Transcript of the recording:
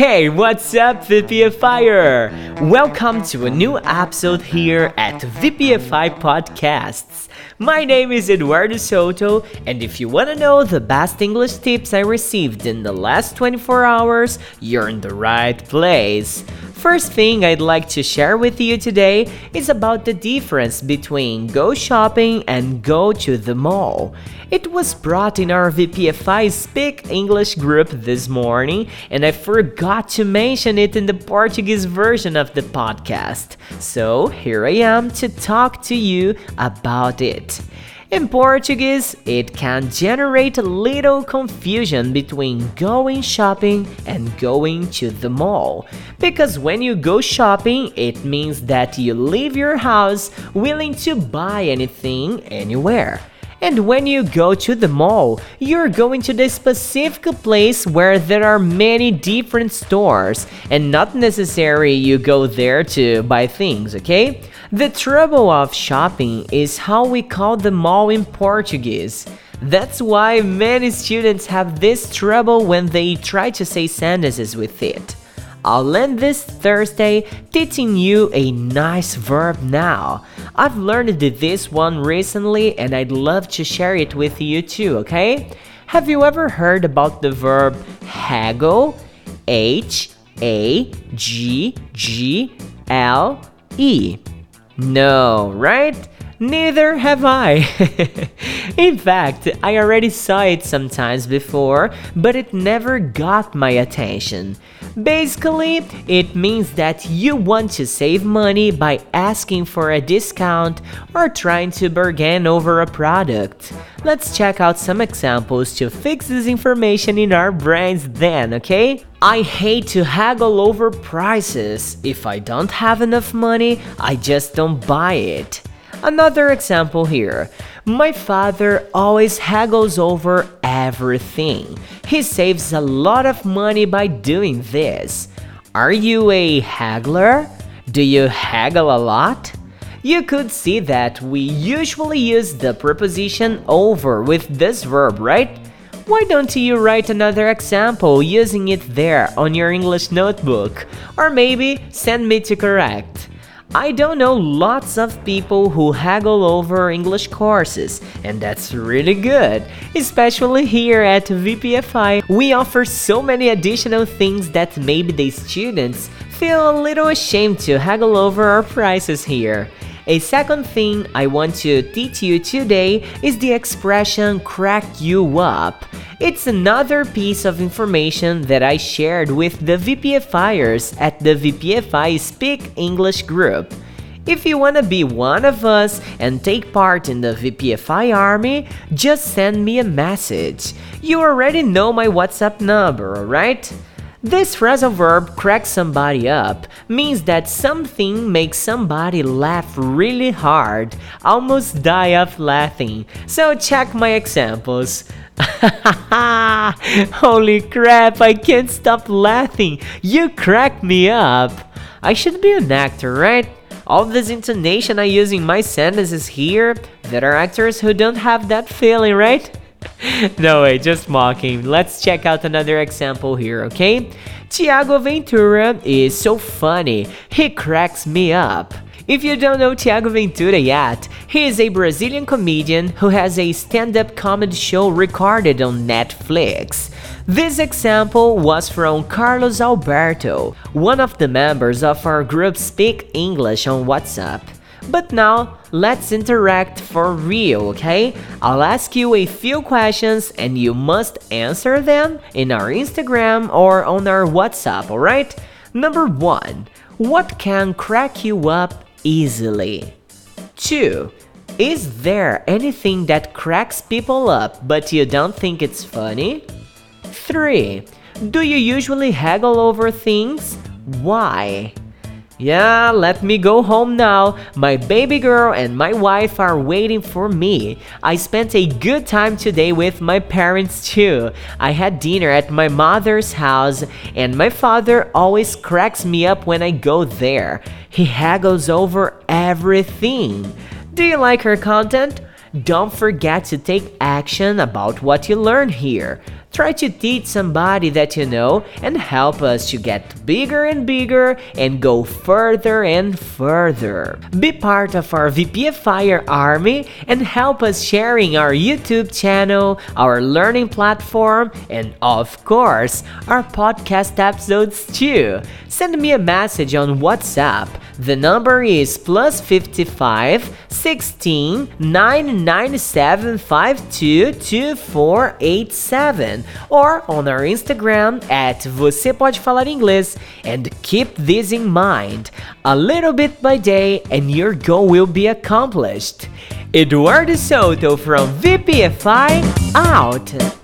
Hey, what's up, VPFIers? Welcome to a new episode here at VPFI Podcasts. My name is Eduardo Soto, and if you want to know the best English tips I received in the last 24 hours, you're in the right place. First thing I'd like to share with you today is about the difference between go shopping and go to the mall. It was brought in our VPFI Speak English group this morning, and I forgot to mention it in the Portuguese version of the podcast. So here I am to talk to you about it. In Portuguese, it can generate a little confusion between going shopping and going to the mall. Because when you go shopping, it means that you leave your house willing to buy anything anywhere. And when you go to the mall, you're going to the specific place where there are many different stores and not necessarily you go there to buy things, okay? The trouble of shopping is how we call the mall in Portuguese. That's why many students have this trouble when they try to say sentences with it. I'll end this Thursday teaching you a nice verb now. I've learned this one recently and I'd love to share it with you too, okay? Have you ever heard about the verb haggle? H A G G L E. No, right? Neither have I. In fact, I already saw it sometimes before, but it never got my attention. Basically, it means that you want to save money by asking for a discount or trying to bargain over a product. Let's check out some examples to fix this information in our brains then, okay? I hate to haggle over prices. If I don't have enough money, I just don't buy it. Another example here. My father always haggles over everything. He saves a lot of money by doing this. Are you a haggler? Do you haggle a lot? You could see that we usually use the preposition over with this verb, right? Why don't you write another example using it there on your English notebook? Or maybe send me to correct. I don't know lots of people who haggle over English courses, and that's really good. Especially here at VPFI, we offer so many additional things that maybe the students feel a little ashamed to haggle over our prices here. A second thing I want to teach you today is the expression crack you up. It's another piece of information that I shared with the VPFIers at the VPFI Speak English group. If you want to be one of us and take part in the VPFI army, just send me a message. You already know my WhatsApp number, alright? This phrasal verb crack somebody up means that something makes somebody laugh really hard, almost die of laughing. So check my examples. Holy crap, I can't stop laughing. You crack me up. I should be an actor, right? All this intonation I use in my sentences here, there are actors who don't have that feeling, right? no way, just mocking. Let's check out another example here, okay? Thiago Ventura is so funny, he cracks me up. If you don't know Thiago Ventura yet, he is a Brazilian comedian who has a stand up comedy show recorded on Netflix. This example was from Carlos Alberto, one of the members of our group Speak English on WhatsApp. But now, let's interact for real, okay? I'll ask you a few questions and you must answer them in our Instagram or on our WhatsApp, alright? Number 1. What can crack you up easily? 2. Is there anything that cracks people up but you don't think it's funny? 3. Do you usually haggle over things? Why? Yeah, let me go home now. My baby girl and my wife are waiting for me. I spent a good time today with my parents too. I had dinner at my mother's house, and my father always cracks me up when I go there. He haggles over everything. Do you like her content? Don't forget to take action about what you learn here. Try to teach somebody that you know and help us to get bigger and bigger and go further and further. Be part of our VPA Fire army and help us sharing our YouTube channel, our learning platform, and of course, our podcast episodes too. Send me a message on WhatsApp. The number is plus 55 16 997 522487 or on our Instagram at Você Pode Falar Inglês. And keep this in mind a little bit by day, and your goal will be accomplished. Eduardo Soto from VPFI out.